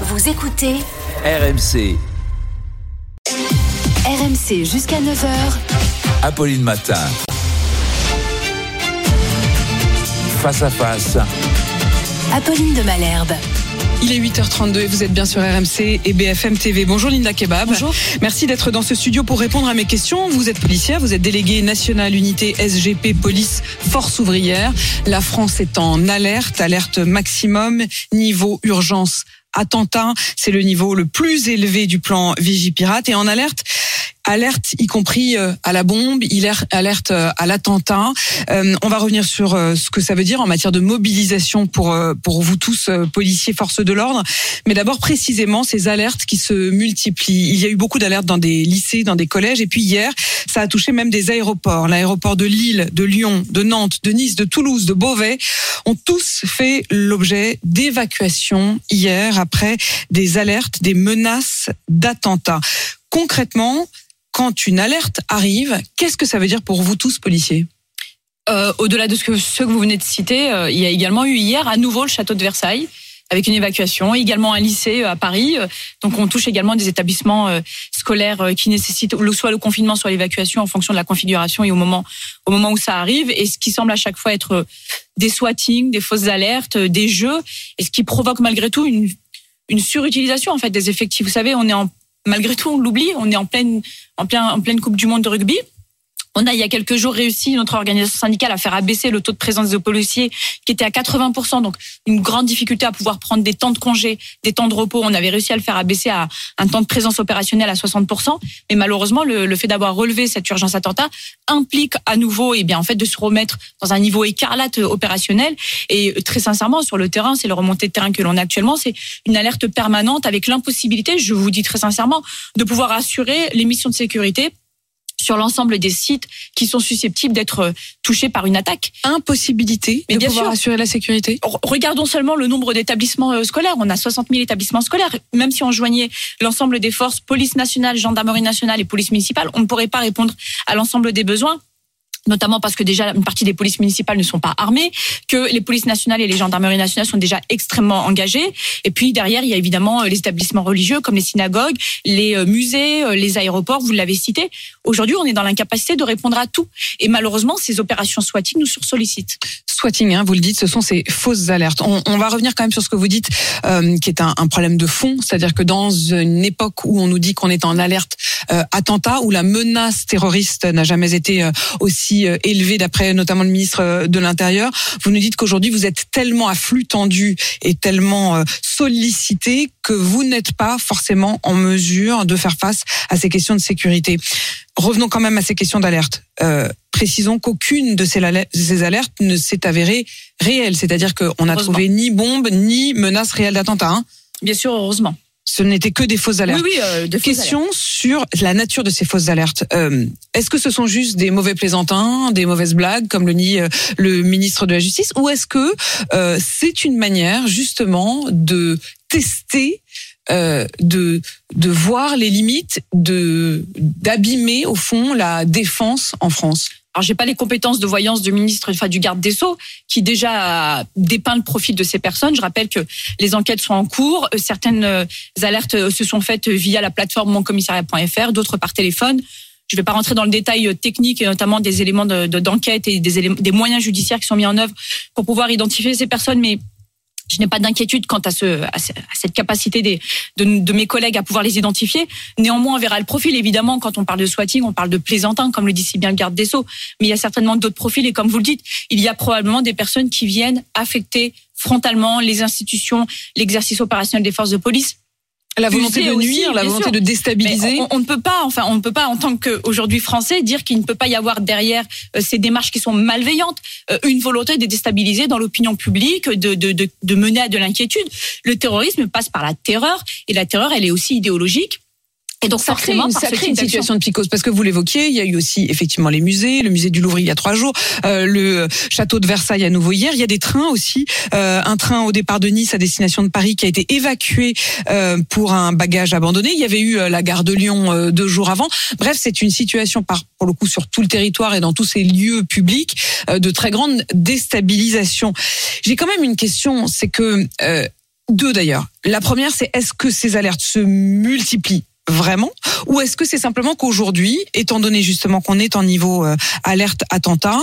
Vous écoutez RMC, RMC jusqu'à 9h. Apolline Matin. Face à face, Apolline de Malherbe. Il est 8h32 et vous êtes bien sur RMC et BFM TV. Bonjour Linda Kebab. Bonjour. Merci d'être dans ce studio pour répondre à mes questions. Vous êtes policière, vous êtes déléguée nationale unité SGP Police Force ouvrière. La France est en alerte, alerte maximum, niveau urgence attentat. C'est le niveau le plus élevé du plan Vigipirate et en alerte alerte y compris euh, à la bombe, est alerte euh, à l'attentat. Euh, on va revenir sur ce que ça veut dire en matière de mobilisation pour pour vous tous policiers forces de l'ordre, mais d'abord précisément ces alertes qui se multiplient. Il y a eu beaucoup d'alertes dans des lycées, dans des collèges et puis hier, ça a touché même des aéroports. L'aéroport de Lille, de Lyon, de Nantes, de Nice, de Toulouse, de Beauvais ont tous fait l'objet d'évacuations hier après des alertes, des menaces d'attentats. Concrètement, quand une alerte arrive, qu'est-ce que ça veut dire pour vous tous, policiers? Euh, Au-delà de ce que, ce que vous venez de citer, euh, il y a également eu hier à nouveau le château de Versailles avec une évacuation, également un lycée euh, à Paris. Euh, Donc on touche également des établissements scolaires qui nécessitent soit le confinement, soit l'évacuation en fonction de la configuration et au moment au moment où ça arrive. Et ce qui semble à chaque fois être des swatting, des fausses alertes, des jeux, et ce qui provoque malgré tout une, une surutilisation en fait des effectifs. Vous savez, on est en malgré tout, on l'oublie, on est en pleine en plein en pleine Coupe du Monde de rugby. On a, il y a quelques jours, réussi, notre organisation syndicale, à faire abaisser le taux de présence des policiers, qui était à 80%. Donc, une grande difficulté à pouvoir prendre des temps de congé, des temps de repos. On avait réussi à le faire abaisser à un temps de présence opérationnelle à 60%. Mais malheureusement, le, le fait d'avoir relevé cette urgence attentat implique à nouveau, eh bien, en fait, de se remettre dans un niveau écarlate opérationnel. Et très sincèrement, sur le terrain, c'est le remontée de terrain que l'on a actuellement. C'est une alerte permanente avec l'impossibilité, je vous dis très sincèrement, de pouvoir assurer les missions de sécurité sur l'ensemble des sites qui sont susceptibles d'être euh, touchés par une attaque. Impossibilité Mais de bien pouvoir sûr. assurer la sécurité Re- Regardons seulement le nombre d'établissements euh, scolaires. On a 60 000 établissements scolaires. Même si on joignait l'ensemble des forces, police nationale, gendarmerie nationale et police municipale, on ne pourrait pas répondre à l'ensemble des besoins notamment parce que déjà une partie des polices municipales ne sont pas armées, que les polices nationales et les gendarmeries nationales sont déjà extrêmement engagées. Et puis derrière, il y a évidemment euh, les établissements religieux comme les synagogues, les euh, musées, euh, les aéroports, vous l'avez cité. Aujourd'hui, on est dans l'incapacité de répondre à tout. Et malheureusement, ces opérations SWATing nous sursollicitent. Swatting, hein, vous le dites, ce sont ces fausses alertes. On, va revenir quand même sur ce que vous dites, qui est un, problème de fond, c'est-à-dire que dans une époque où on nous dit qu'on est en alerte attentat, où la menace terroriste n'a jamais été aussi euh, élevée, d'après notamment le ministre euh, de l'Intérieur, vous nous dites qu'aujourd'hui vous êtes tellement à flux tendu et tellement euh, sollicité que vous n'êtes pas forcément en mesure de faire face à ces questions de sécurité. Revenons quand même à ces questions d'alerte. Euh, précisons qu'aucune de ces, alertes ne s'est avérée réelle, c'est-à-dire qu'on n'a trouvé ni bombe ni menace réelle d'attentat. hein. Bien sûr, heureusement. Ce n'était que des fausses alertes. Oui, oui, euh, de Question sur la nature de ces fausses alertes. Euh, Est-ce que ce sont juste des mauvais plaisantins, des mauvaises blagues, comme le nie euh, le ministre de la Justice, ou est-ce que euh, c'est une manière justement de tester, euh, de de voir les limites, de d'abîmer au fond la défense en France? Alors, j'ai pas les compétences de voyance du ministre, enfin, du garde des Sceaux, qui déjà dépeint le profil de ces personnes. Je rappelle que les enquêtes sont en cours. Euh, Certaines euh, alertes euh, se sont faites via la plateforme moncommissariat.fr, d'autres par téléphone. Je ne vais pas rentrer dans le détail technique, et notamment des éléments de- de- d'enquête et des, éléments, des moyens judiciaires qui sont mis en œuvre pour pouvoir identifier ces personnes, mais je n'ai pas d'inquiétude quant à, ce, à ce- à cette capacité de, de mes collègues à pouvoir les identifier. Néanmoins, on verra le profil. Évidemment, quand on parle de swatting, on parle de plaisantin, comme le dit si bien le garde des Sceaux. Mais il y a certainement d'autres profils. Et comme vous le dites, il y a probablement des personnes qui viennent affecter frontalement les institutions, l'exercice opérationnel des forces de police. La volonté de aussi, nuire, la volonté sûr. de déstabiliser. on, on ne peut pas, enfin, on ne peut pas en tant qu'aujourd'hui français dire qu'il ne peut pas y avoir derrière euh, ces démarches qui sont malveillantes euh, une volonté de déstabiliser dans l'opinion publique, de, de, de, de mener à de l'inquiétude. Le terrorisme passe par la terreur et la terreur, elle est aussi idéologique. Et donc Ça crée forcément, une, ça crée une situation de psychose parce que vous l'évoquiez, il y a eu aussi effectivement les musées, le musée du Louvre il y a trois jours, euh, le château de Versailles à nouveau hier. Il y a des trains aussi, euh, un train au départ de Nice à destination de Paris qui a été évacué euh, pour un bagage abandonné. Il y avait eu euh, la gare de Lyon euh, deux jours avant. Bref, c'est une situation par pour le coup sur tout le territoire et dans tous ces lieux publics euh, de très grande déstabilisation. J'ai quand même une question, c'est que euh, Deux d'ailleurs. La première, c'est est-ce que ces alertes se multiplient? Vraiment ou est-ce que c'est simplement qu'aujourd'hui, étant donné justement qu'on est en niveau euh, alerte attentat,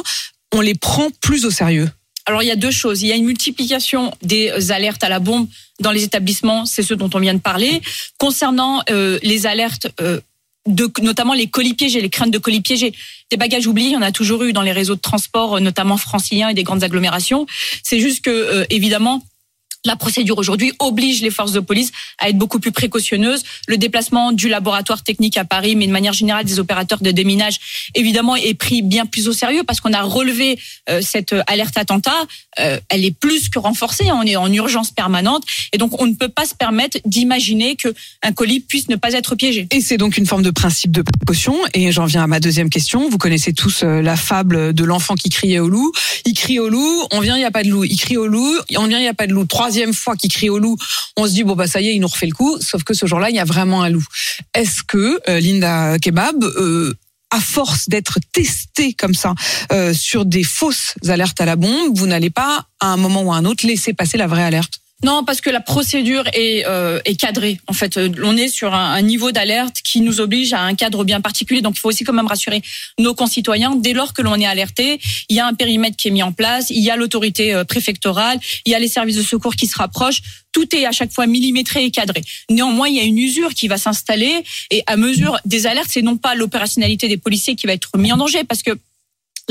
on les prend plus au sérieux? Alors il y a deux choses. Il y a une multiplication des alertes à la bombe dans les établissements, c'est ce dont on vient de parler. Concernant euh, les alertes euh, de, notamment les colis piégés, les craintes de colis piégés. Des bagages oubliés, il y en a toujours eu dans les réseaux de transport, notamment franciliens et des grandes agglomérations. C'est juste que, évidemment, la procédure aujourd'hui oblige les forces de police à être beaucoup plus précautionneuses. Le déplacement du laboratoire technique à Paris, mais de manière générale des opérateurs de déminage, évidemment, est pris bien plus au sérieux parce qu'on a relevé euh, cette alerte attentat. Euh, elle est plus que renforcée. On est en urgence permanente et donc on ne peut pas se permettre d'imaginer que un colis puisse ne pas être piégé. Et c'est donc une forme de principe de précaution. Et j'en viens à ma deuxième question. Vous connaissez tous euh, la fable de l'enfant qui criait au loup. Il crie au loup, on vient, il n'y a pas de loup. Il crie au loup, on vient, il n'y a pas de loup. Trois troisième fois qu'il crie au loup, on se dit bon bah ça y est, il nous refait le coup. Sauf que ce jour-là, il y a vraiment un loup. Est-ce que euh, Linda Kebab euh, à force d'être testé comme ça euh, sur des fausses alertes à la bombe, vous n'allez pas à un moment ou à un autre laisser passer la vraie alerte? Non, parce que la procédure est, euh, est cadrée. En fait, euh, on est sur un, un niveau d'alerte qui nous oblige à un cadre bien particulier. Donc, il faut aussi quand même rassurer nos concitoyens. Dès lors que l'on est alerté, il y a un périmètre qui est mis en place, il y a l'autorité euh, préfectorale, il y a les services de secours qui se rapprochent. Tout est à chaque fois millimétré et cadré. Néanmoins, il y a une usure qui va s'installer et à mesure des alertes, c'est non pas l'opérationnalité des policiers qui va être mis en danger, parce que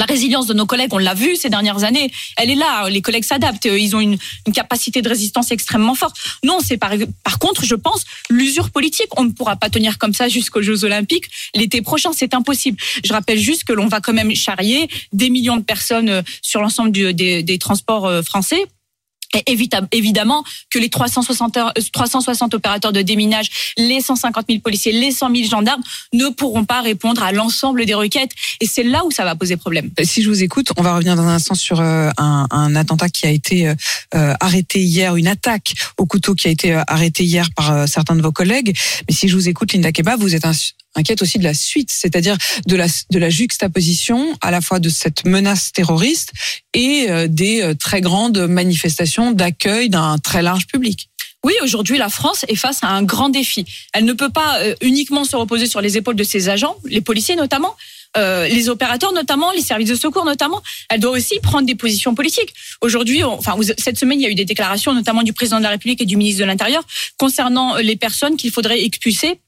la résilience de nos collègues, on l'a vu ces dernières années, elle est là. Les collègues s'adaptent. Ils ont une, capacité de résistance extrêmement forte. Non, c'est par, par contre, je pense, l'usure politique. On ne pourra pas tenir comme ça jusqu'aux Jeux Olympiques. L'été prochain, c'est impossible. Je rappelle juste que l'on va quand même charrier des millions de personnes euh, sur l'ensemble des, des transports euh, français et évidemment que les 360, 360 euh, opérateurs de déminage, les 150 000 policiers, les 100 000 gendarmes ne pourront pas répondre à l'ensemble des requêtes. Et c'est là où ça va poser problème. Euh, si je vous écoute, on va revenir dans un instant sur euh, un, un attentat qui a été arrêté hier, une attaque au couteau qui a été arrêtée hier par certains de vos collègues. Mais si je vous écoute, Linda Keba, vous êtes un inquiète aussi de la suite, c'est-à-dire de la, de la juxtaposition à la fois de cette menace terroriste et euh, des euh, très grandes manifestations d'accueil d'un très large public. Oui, aujourd'hui, la France est face à un grand défi. Elle ne peut pas euh, uniquement se reposer sur les épaules de ses agents, les policiers notamment, les opérateurs notamment, les services de secours notamment. Elle doit aussi prendre des positions politiques. Aujourd'hui, enfin cette semaine, il y a eu des déclarations notamment du président de la République et du ministre de l'Intérieur concernant les personnes qu'il faudrait expulser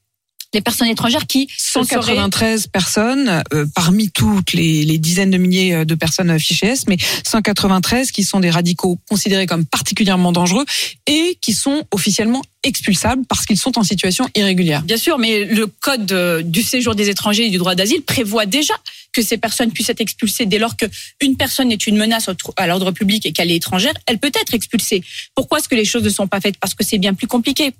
les personnes étrangères qui 193 personnes euh, parmi toutes les, les, dizaines de milliers euh, de personnes fichées S, mais 193 qui sont des radicaux considérés comme particulièrement dangereux et qui sont officiellement expulsables parce qu'ils sont en situation irrégulière. Bien sûr, mais le code du séjour des étrangers et du droit d'asile prévoit déjà que ces personnes puissent être expulsées dès lors qu'une personne est une menace à l'ordre public et qu'elle est étrangère, elle peut être expulsée. Pourquoi est-ce que les choses ne sont pas faites? Parce que c'est bien plus compliqué.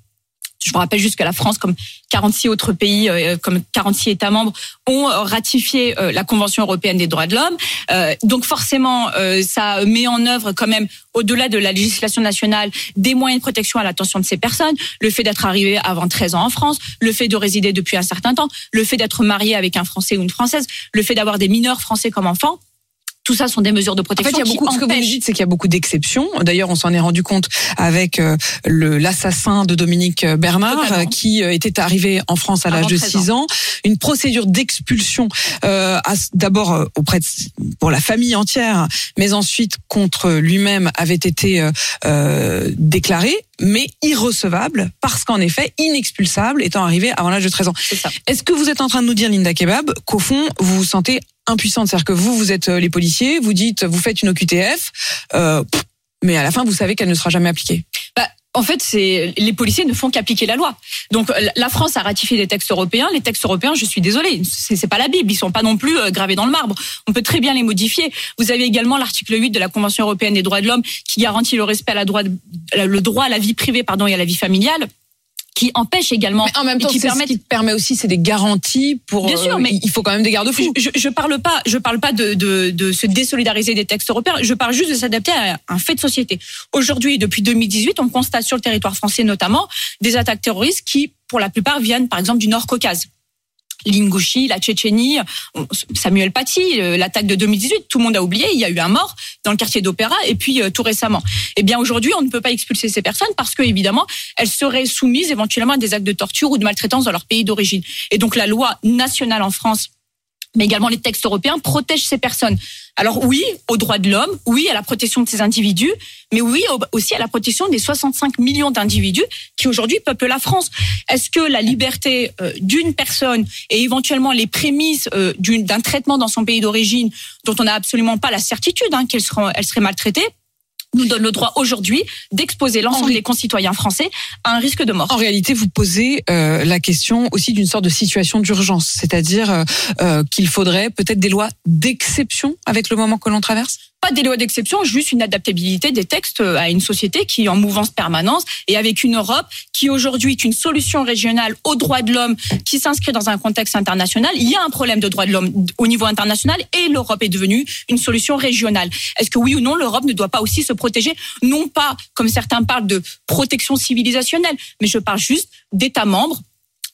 Je vous rappelle juste que la France, comme 46 autres pays, euh, comme 46 États membres, ont ratifié euh, la Convention européenne des droits de l'homme. Euh, donc forcément, ça met en œuvre quand même, au-delà de la législation nationale, des moyens de protection à l'attention de ces personnes. Le fait d'être arrivé avant 13 ans en France, le fait de résider depuis un certain temps, le fait d'être marié avec un Français ou une Française, le fait d'avoir des mineurs français comme enfants. Tout ça sont des mesures de protection. En fait, il y a beaucoup, ce que vous dites, c'est qu'il y a beaucoup d'exceptions. D'ailleurs, on s'en est rendu compte avec euh, le l'assassin de Dominique Bernard, euh, qui euh, était arrivé en France à l'âge de 6 ans. Une procédure d'expulsion, euh, d'abord auprès de, pour la famille entière, mais ensuite contre lui-même avait été euh, déclarée, mais irrecevable parce qu'en effet inexpulsable, étant arrivé avant l'âge de 13 ans. Est-ce que vous êtes en train de nous dire, Linda Kebab, qu'au fond vous vous sentez impuissante. C'est-à-dire que vous, vous êtes euh, les policiers, vous dites, vous faites une OQTF, euh, mais à la fin, vous savez qu'elle ne sera jamais appliquée. Bah, en fait, c'est les policiers ne font qu'appliquer la loi. Donc la France a ratifié des textes européens. Les textes européens, je suis désolée, c'est pas la Bible. Ils sont pas non plus euh, gravés dans le marbre. On peut très bien les modifier. Vous avez également l'article 8 de la Convention européenne des droits de l'homme qui garantit le respect à la droit, le droit à la vie privée, pardon, et à la vie familiale qui empêche également. Mais en même temps, qui permet... ce qui permet aussi, c'est des garanties pour. Bien sûr, euh, mais il faut quand même des garde-fous. Je, je, parle pas, je parle pas de, de, de se désolidariser des textes européens. Je parle juste de s'adapter à un fait de société. Aujourd'hui, depuis 2018, on constate sur le territoire français notamment des attaques terroristes qui, pour la plupart, viennent par exemple du Nord Caucase l'Ingouchi, la Tchétchénie, Samuel Paty, euh, l'attaque de 2018, tout le monde a oublié, il y a eu un mort dans le quartier d'Opéra et puis euh, tout récemment. Eh bien aujourd'hui, on ne peut pas expulser ces personnes parce que évidemment, elles seraient soumises éventuellement à des actes de torture ou de maltraitance dans leur pays d'origine. Et donc la loi nationale en France mais également les textes européens protègent ces personnes. Alors oui, aux droits de l'homme, oui à la protection de ces individus, mais oui aussi à la protection des 65 millions d'individus qui aujourd'hui peuplent la France. Est-ce que la liberté euh, d'une personne et éventuellement les prémices euh, d'un traitement dans son pays d'origine, dont on n'a absolument pas la certitude hein, qu'elle serait maltraitée, nous donne le droit aujourd'hui d'exposer l'ensemble des concitoyens français à un risque de mort. En réalité, vous posez euh, la question aussi d'une sorte de situation d'urgence, c'est-à-dire euh, euh, qu'il faudrait peut-être des lois d'exception avec le moment que l'on traverse? Pas des lois d'exception, juste une adaptabilité des textes à une société qui est en mouvance permanente et avec une Europe qui aujourd'hui est une solution régionale aux droits de l'homme qui s'inscrit dans un contexte international. Il y a un problème de droits de l'homme au niveau international et l'Europe est devenue une solution régionale. Est-ce que oui ou non l'Europe ne doit pas aussi se protéger Non pas comme certains parlent de protection civilisationnelle, mais je parle juste d'États membres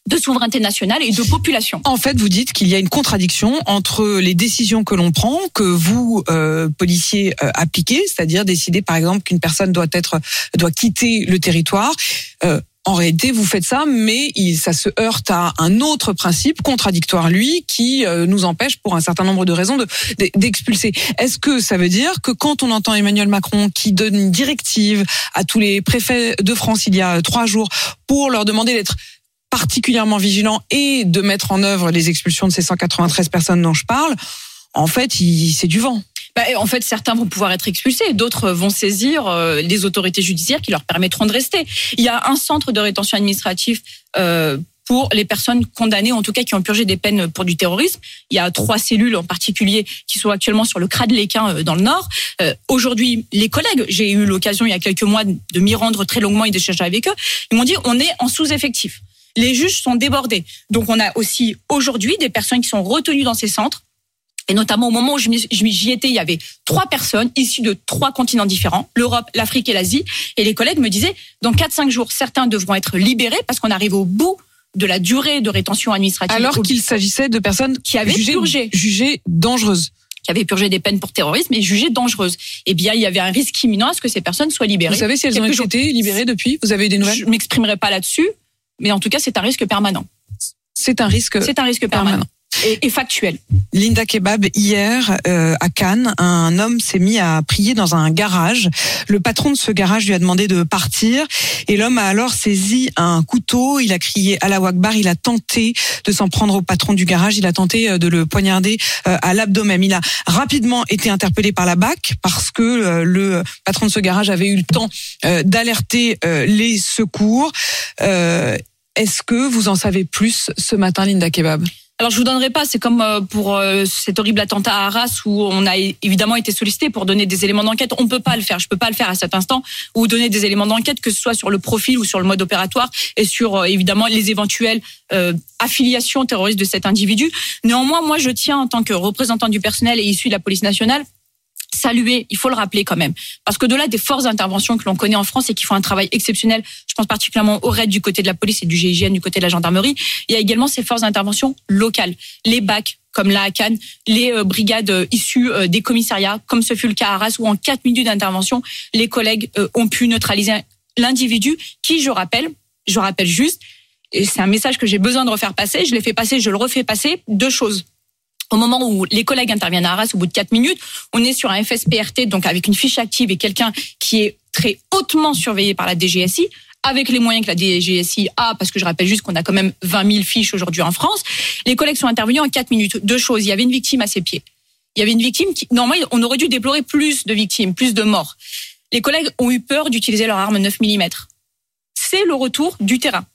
de souveraineté nationale et de population. En fait, vous dites qu'il y a une contradiction entre les décisions que l'on prend, que vous, euh, policiers, euh, appliquez, c'est-à-dire décider, par exemple, qu'une personne doit être doit quitter le territoire. Euh, en réalité, vous faites ça, mais il, ça se heurte à un autre principe contradictoire, lui, qui euh, nous empêche, pour un certain nombre de raisons, d'expulser. Est-ce que ça veut dire que quand on entend Emmanuel Macron qui donne une directive à tous les préfets de France il y a trois jours pour leur demander d'être particulièrement vigilant et de mettre en œuvre les expulsions de ces 193 personnes dont je parle, en fait, c'est du vent. Bah, en fait, certains vont pouvoir être expulsés, d'autres vont saisir euh, les autorités judiciaires qui leur permettront de rester. Il y a un centre de rétention administrative euh, pour les personnes condamnées, en tout cas qui ont purgé des peines pour du terrorisme. Il y a trois cellules en particulier qui sont actuellement sur le Crade Léquin euh, dans le Nord. Aujourd'hui, les collègues, j'ai eu l'occasion il y a quelques mois de m'y rendre très longuement et d'échanger avec eux, ils m'ont dit on est en sous-effectif les juges sont débordés. Donc on a aussi aujourd'hui des personnes qui sont retenues dans ces centres. Et notamment au moment où j'y étais, il y avait trois personnes issues de trois continents différents, l'Europe, l'Afrique et l'Asie. Et les collègues me disaient, dans 4-5 jours, certains devront être libérés parce qu'on arrive au bout de la durée de rétention administrative. Alors qu'il s'agissait de personnes qui avaient jugées, purgé. jugées dangereuses qui avaient purgé des peines pour terrorisme et jugées dangereuses. Eh bien, il y avait un risque imminent à ce que ces personnes soient libérées. Vous savez si elles ont été libérées depuis? Vous avez des nouvelles? Je m'exprimerai pas là-dessus mais en tout cas, c'est un risque permanent. C'est un risque. C'est un risque permanent. Et, factuel. Linda Kebab, hier euh, à Cannes, un homme s'est mis à prier dans un garage. Le patron de ce garage lui a demandé de partir et l'homme a alors saisi un couteau. Il a crié à la Wakbar. Il a tenté de s'en prendre au patron du garage. Il a tenté euh, de le poignarder euh, à l'abdomen. Il a rapidement été interpellé par la BAC parce que le patron de ce garage avait eu le temps d'alerter les secours. Est-ce que vous en savez plus ce matin, Linda Kebab? Alors je vous donnerai pas, c'est comme euh, pour euh, cet horrible attentat à Arras où on a évidemment été sollicité pour donner des éléments d'enquête. On peut pas le faire, je peux pas le faire à cet instant ou donner des éléments d'enquête que ce soit sur le profil ou sur le mode opératoire et sur euh, évidemment les éventuelles affiliations terroristes de cet individu. Néanmoins, moi je tiens en tant que représentant du personnel et issu de la police nationale saluer, il faut le rappeler quand même, parce que de là des forces d'intervention que l'on connaît en France et qui font un travail exceptionnel, je pense particulièrement au RAID du côté de la police et du GIGN du côté de la gendarmerie, il y a également ces forces d'intervention locales, les BAC comme la Cannes, les euh, brigades euh, issues euh, des commissariats, comme ce fut le cas à Arras, où en quatre minutes d'intervention, les collègues ont pu neutraliser l'individu qui, je rappelle, je rappelle juste, et c'est un message que j'ai besoin de refaire passer, je l'ai fait passer, je le refais passer, deux choses au moment où les collègues interviennent à Arras, au bout de quatre minutes, on est sur un FSPRT, donc avec une fiche active et quelqu'un qui est très hautement surveillé par la DGSI, avec les moyens que la DGSI a, parce que je rappelle juste qu'on a quand même 20 000 fiches aujourd'hui en France. Les collègues sont intervenus en quatre minutes. Deux choses. Il y avait une victime à ses pieds. Il y avait une victime qui, normalement, on aurait dû déplorer plus de victimes, plus de morts. Les collègues ont eu peur d'utiliser leur arme 9 mm. C'est le retour du terrain.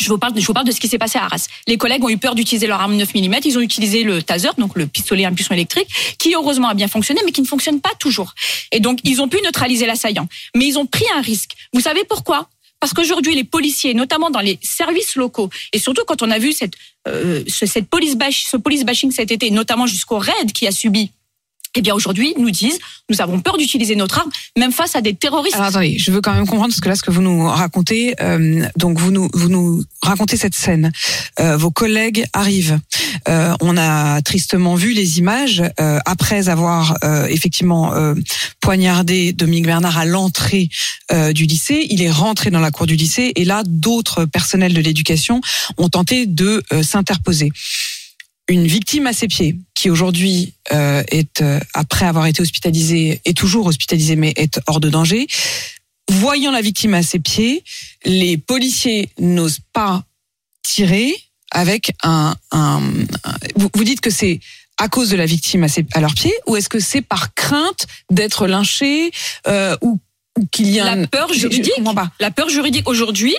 Je vous parle, je vous parle de ce qui s'est passé à Arras. Les collègues ont eu peur d'utiliser leur arme 9 mm. Ils ont utilisé le taser, donc le pistolet à impulsion électrique, qui heureusement a bien fonctionné, mais qui ne fonctionne pas toujours. Et donc, ils ont pu neutraliser l'assaillant. Mais ils ont pris un risque. Vous savez pourquoi? Parce qu'aujourd'hui, les policiers, notamment dans les services locaux, et surtout quand on a vu cette, euh, cette police bash, ce police bashing cet été, notamment jusqu'au raid qui a subi eh bien aujourd'hui nous disent nous avons peur d'utiliser notre arme même face à des terroristes. Alors attendez, je veux quand même comprendre parce que là ce que vous nous racontez, euh, donc vous nous vous nous racontez cette scène. Euh, vos collègues arrivent. Euh, on a tristement vu les images euh, après avoir euh, effectivement euh, poignardé Dominique Bernard à l'entrée du lycée. Il est rentré dans la cour du lycée et là d'autres personnels de l'éducation ont tenté de s'interposer une victime à ses pieds, qui aujourd'hui euh, est, euh, après avoir été hospitalisée, est toujours hospitalisée, mais est hors de danger, voyant la victime à ses pieds, les policiers n'osent pas tirer avec un... un, un- vous, vous dites que c'est à cause de la victime à, ses, à leurs pieds, ou est-ce que c'est par crainte d'être lynché euh, ou, ou qu'il y a un- La peur Je- je juridique. pas. La peur juridique aujourd'hui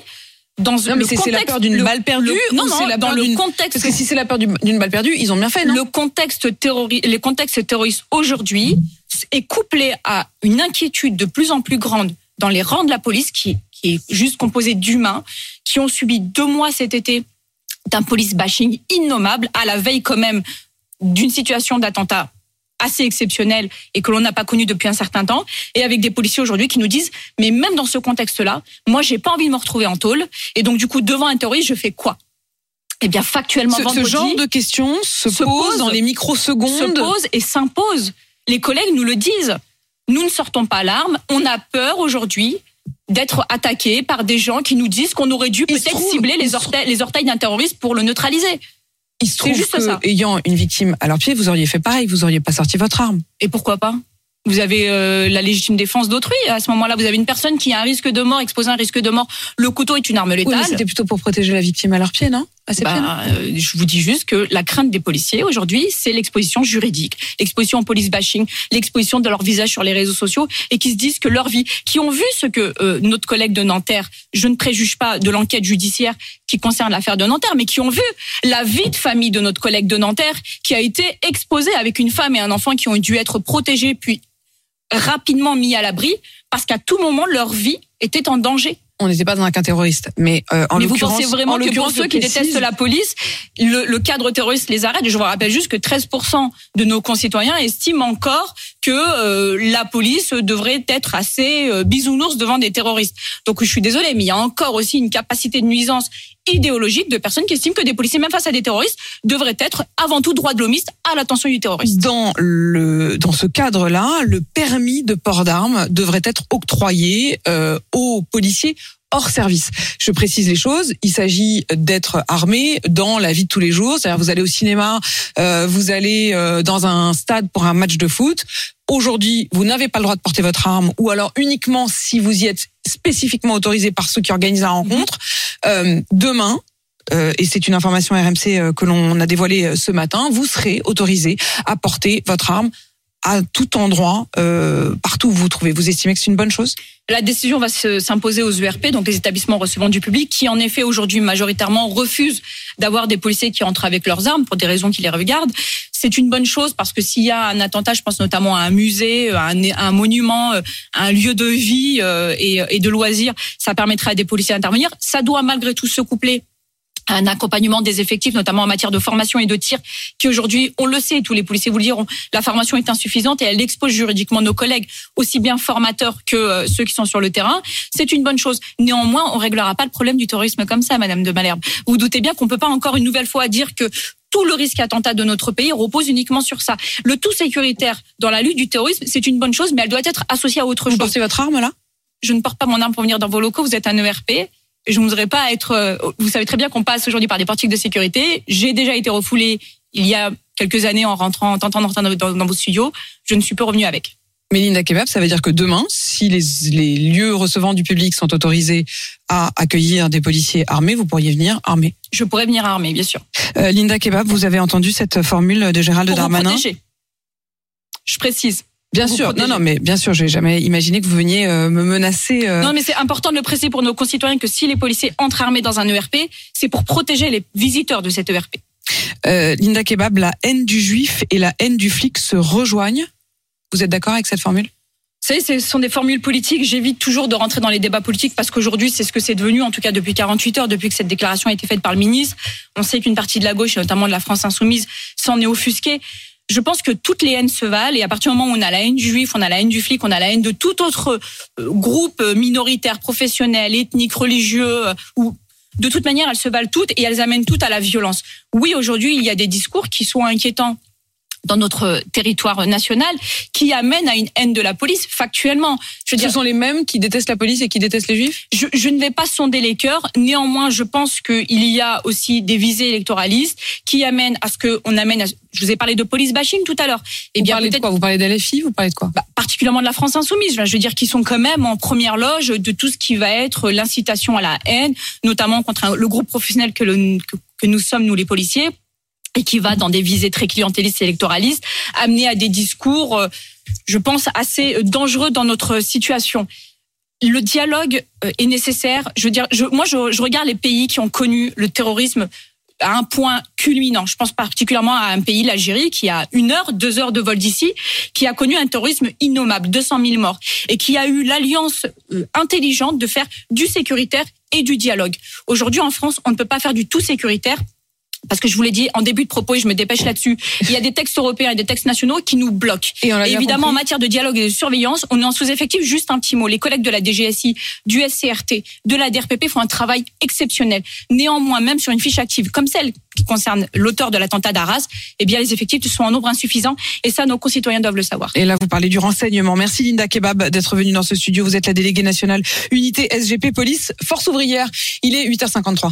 dans Non, mais c'est la contexte- peur d'une le- balle perdue le- non non c'est la dans peur le contexte Parce que si c'est la peur du- d'une balle perdue, ils ont bien fait, non le contexte terrori- les contextes terroristes aujourd'hui est couplé à une inquiétude de plus en plus grande dans les rangs de la police qui, qui est juste composée d'humains qui ont subi deux mois cet été d'un police bashing innommable à la veille quand même d'une situation d'attentat assez exceptionnelle et que l'on n'a pas connue depuis un certain temps et avec des policiers aujourd'hui qui nous disent mais même dans ce contexte-là moi j'ai pas envie de me retrouver en tôle et donc du coup devant un terroriste je fais quoi? Eh bien factuellement ce, ce genre de questions se, se pose, pose- dans les se microsecondes. pose et s'impose. Les collègues nous le disent. Nous ne sortons pas l'arme. On a peur aujourd'hui d'être attaqués par des gens qui nous disent qu'on aurait dû se peut-être cibler les se orteils, les orteils d'un terroriste pour le neutraliser. Il se trouve juste que, ça. ayant une victime à leur pied, vous auriez fait pareil, vous auriez pas sorti votre arme. Et pourquoi pas? Vous avez euh, la légitime défense d'autrui. À ce moment-là, vous avez une personne qui a un risque de mort, exposé à un risque de mort. Le couteau est une arme Oui, létale. mais c'était plutôt pour protéger la victime à leur pied, non À ses pieds, non? Bah, euh, je vous dis juste que la crainte des policiers aujourd'hui, c'est l'exposition juridique, l'exposition au police bashing, l'exposition de leur visage sur les réseaux sociaux et qui se disent que leur vie, qui ont vu ce que euh, notre collègue de Nanterre, je ne préjuge pas de l'enquête judiciaire qui concerne l'affaire de Nanterre, mais qui ont vu la vie de famille de notre collègue de Nanterre qui a été exposée avec une femme et un enfant qui ont dû être protégés puis rapidement mis à l'abri parce qu'à tout moment leur vie était en danger. On n'était pas dans un cas terroriste, mais euh, en Mais vous pensez vraiment en que pour ceux qui précise- détestent la police, le, le cadre terroriste les arrête? Je vous rappelle juste que 13% de nos concitoyens estiment encore que euh, la police devrait être assez euh, bisounours devant des terroristes. Donc je suis désolée, mais il y a encore aussi une capacité de nuisance idéologique de personnes qui estiment que des policiers, même face à des terroristes, devraient être avant tout droit de l'homiste à l'attention du terroriste. dans le dans ce cadre-là, le permis de port d'armes devrait être octroyé euh, aux policiers hors service. Je précise les choses. Il s'agit d'être armé dans la vie de tous les jours. C'est-à-dire, vous allez au cinéma, euh, vous allez euh, dans un stade pour un match de foot. Aujourd'hui, vous n'avez pas le droit de porter votre arme, ou alors uniquement si vous y êtes spécifiquement autorisé par ceux qui organisent la rencontre. Euh, demain, euh, et c'est une information RMC euh, que l'on a dévoilée euh, ce matin, vous serez autorisé à porter votre arme à tout endroit, euh, partout où vous vous trouvez. Vous estimez que c'est une bonne chose? La décision va se- s'imposer aux ERP, donc les établissements recevant du public, qui en effet aujourd'hui majoritairement refusent d'avoir des policiers qui entrent avec leurs armes pour des raisons qui les regardent. C'est une bonne chose parce que s'il y a un attentat, je pense notamment à un musée, à un, à un monument, euh, à un lieu de vie euh, et, et de loisirs, ça permettrait à des policiers d'intervenir. Ça doit malgré tout se coupler un accompagnement des effectifs, notamment en matière de formation et de tir, qui aujourd'hui, on le sait, tous les policiers vous le diront, la formation est insuffisante et elle expose juridiquement nos collègues, aussi bien formateurs que euh, ceux qui sont sur le terrain. C'est une bonne chose. Néanmoins, on réglera pas le problème du terrorisme comme ça, Madame de Malherbe. Vous, vous doutez bien qu'on peut pas encore une nouvelle fois dire que tout le risque attentat de notre pays repose uniquement sur ça. Le tout sécuritaire dans la lutte du terrorisme, c'est une bonne chose, mais elle doit être associée à autre Vous chose portez votre arme là? Je ne porte pas mon arme pour venir dans vos locaux, vous êtes un ERP. Je ne voudrais pas être. euh, Vous savez très bien qu'on passe aujourd'hui par des portiques de sécurité. J'ai déjà été refoulé il y a quelques années en rentrant, en tentant d'entrer dans, dans- dans vos studios. Je ne suis plus revenue avec. Mélinda Kebab, ça veut dire que demain, si les, les lieux recevant du public sont autorisés à accueillir des policiers armés, vous pourriez venir armés. Je pourrais venir armée, bien sûr. Euh, Linda Kebab, vous avez entendu cette formule de Gérald Pour vous Darmanin protéger. Je précise. Bien sûr, protéger. non, non, mais bien sûr, j'ai jamais imaginé que vous veniez euh, me menacer. euh, Non, mais c'est important de le préciser pour nos concitoyens que si les policiers entrent armés dans un ERP, c'est pour protéger les visiteurs de cet ERP. Euh, Linda Kebab, la haine du juif et la haine du flic se rejoignent. Vous êtes d'accord avec cette formule? Vous savez, ce sont des formules politiques. J'évite toujours de rentrer dans les débats politiques parce qu'aujourd'hui, c'est ce que c'est devenu, en tout cas depuis 48 heures, depuis que cette déclaration a été faite par le ministre. On sait qu'une partie de la gauche, et notamment de la France insoumise, s'en est offusquée. Je pense que toutes les haines se valent et à partir du moment où on a la haine juif, on a la haine du flic, on a la haine de tout autre euh, groupe minoritaire, professionnel, ethnique, religieux euh, ou de toute manière, elles se valent toutes et elles amènent toutes à la violence. Oui, aujourd'hui, il y a des discours qui sont inquiétants dans notre territoire national qui amène à une haine de la police factuellement. Je veux Ce sont les mêmes qui détestent la police et qui détestent les juifs? je, je ne vais pas sonder les cœurs. Néanmoins, je pense qu'il y a aussi des visées électoralistes qui amènent à ce qu'on amène... À, je vous ai parlé de police bashing tout à l'heure. Et eh vous bien, parlez de quoi? Vous parlez d'LFI Vous parlez de quoi? Bah, Particulièrement de la France insoumise. Je veux dire qu'ils sont quand même en première loge de tout ce qui va être l'incitation à la haine, notamment contre le groupe professionnel que, le, que, que nous sommes, nous les policiers, et qui va dans des visées très clientélistes et électoralistes, amener à des discours, euh, je pense, assez dangereux dans notre situation. Le dialogue euh, est nécessaire. Je veux dire, je, moi, je, je regarde les pays qui ont connu le terrorisme à un point culminant. Je pense particulièrement à un pays, l'Algérie, qui a une heure, deux heures de vol d'ici, qui a connu un terrorisme innommable, 200 000 morts, et qui a eu l'alliance euh, intelligente de faire du sécuritaire et du dialogue. Aujourd'hui, en France, on ne peut pas faire du tout sécuritaire parce que je vous l'ai dit en début de propos et je me dépêche là-dessus, il y a des textes européens et des textes nationaux qui nous bloquent. Et, évidemment, en matière de dialogue et de surveillance, on est en sous-effectif. Juste un petit mot. Les collègues de la DGSI, du SCRT, de la DRPP font un travail exceptionnel. Néanmoins, même sur une fiche active comme celle qui concerne l'auteur de l'attentat d'Arras, eh bien, les effectifs sont en nombre insuffisant. Et ça, nos concitoyens doivent le savoir. Et là, vous parlez du renseignement. Merci Linda Kebab d'être venue dans ce studio. Vous êtes la déléguée nationale unité SGP Police Force ouvrière. Il est 8h53.